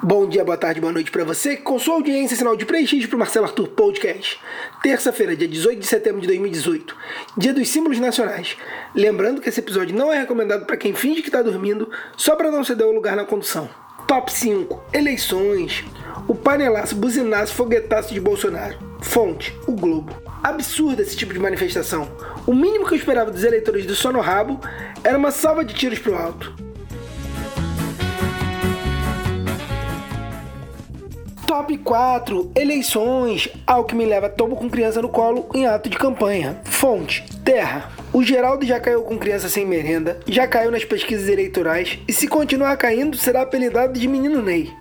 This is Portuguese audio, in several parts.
Bom dia, boa tarde, boa noite para você com sua audiência sinal de prestígio para o Marcelo Arthur Podcast. Terça-feira, dia 18 de setembro de 2018, dia dos símbolos nacionais. Lembrando que esse episódio não é recomendado para quem finge que está dormindo, só para não ceder o lugar na condução. Top 5: Eleições. O panelaço, buzinaço, foguetaço de Bolsonaro. Fonte: O Globo. Absurdo esse tipo de manifestação. O mínimo que eu esperava dos eleitores do Sono Rabo era uma salva de tiros pro alto. Top 4. Eleições. Alckmin leva tombo com criança no colo em ato de campanha. Fonte. Terra. O Geraldo já caiu com criança sem merenda, já caiu nas pesquisas eleitorais e se continuar caindo será apelidado de Menino Ney.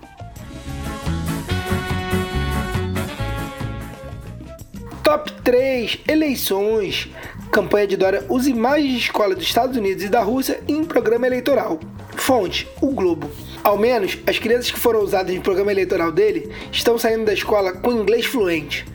Top 3. Eleições. Campanha de Dória usa imagens de escola dos Estados Unidos e da Rússia em programa eleitoral. Fonte: O Globo. Ao menos, as crianças que foram usadas no programa eleitoral dele estão saindo da escola com inglês fluente.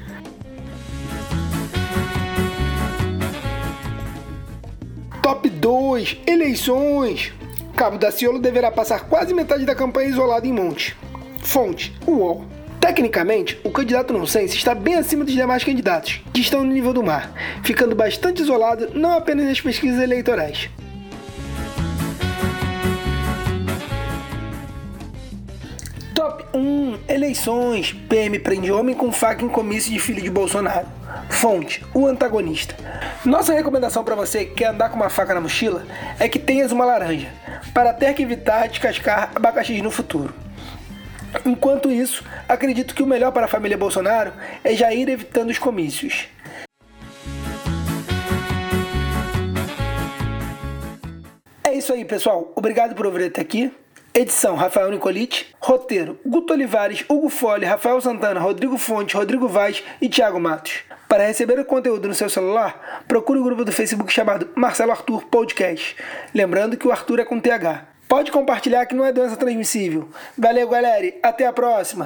Top 2: Eleições. Cabo Daciolo deverá passar quase metade da campanha isolado em Monte. Fonte: UOL. Tecnicamente, o candidato nonsense está bem acima dos demais candidatos, que estão no nível do mar, ficando bastante isolado não apenas nas pesquisas eleitorais. Top 1 Eleições. PM prende homem com faca em comício de filho de Bolsonaro. Fonte: O antagonista. Nossa recomendação para você que quer andar com uma faca na mochila é que tenhas uma laranja, para ter que evitar descascar abacaxi no futuro. Enquanto isso, acredito que o melhor para a família Bolsonaro é já ir evitando os comícios. É isso aí, pessoal. Obrigado por ouvir até aqui. Edição Rafael Nicolite. Roteiro Guto Olivares, Hugo Fole, Rafael Santana, Rodrigo Fonte, Rodrigo Vaz e Thiago Matos. Para receber o conteúdo no seu celular, procure o grupo do Facebook chamado Marcelo Arthur Podcast. Lembrando que o Arthur é com TH. Pode compartilhar que não é doença transmissível. Valeu, galera. Até a próxima.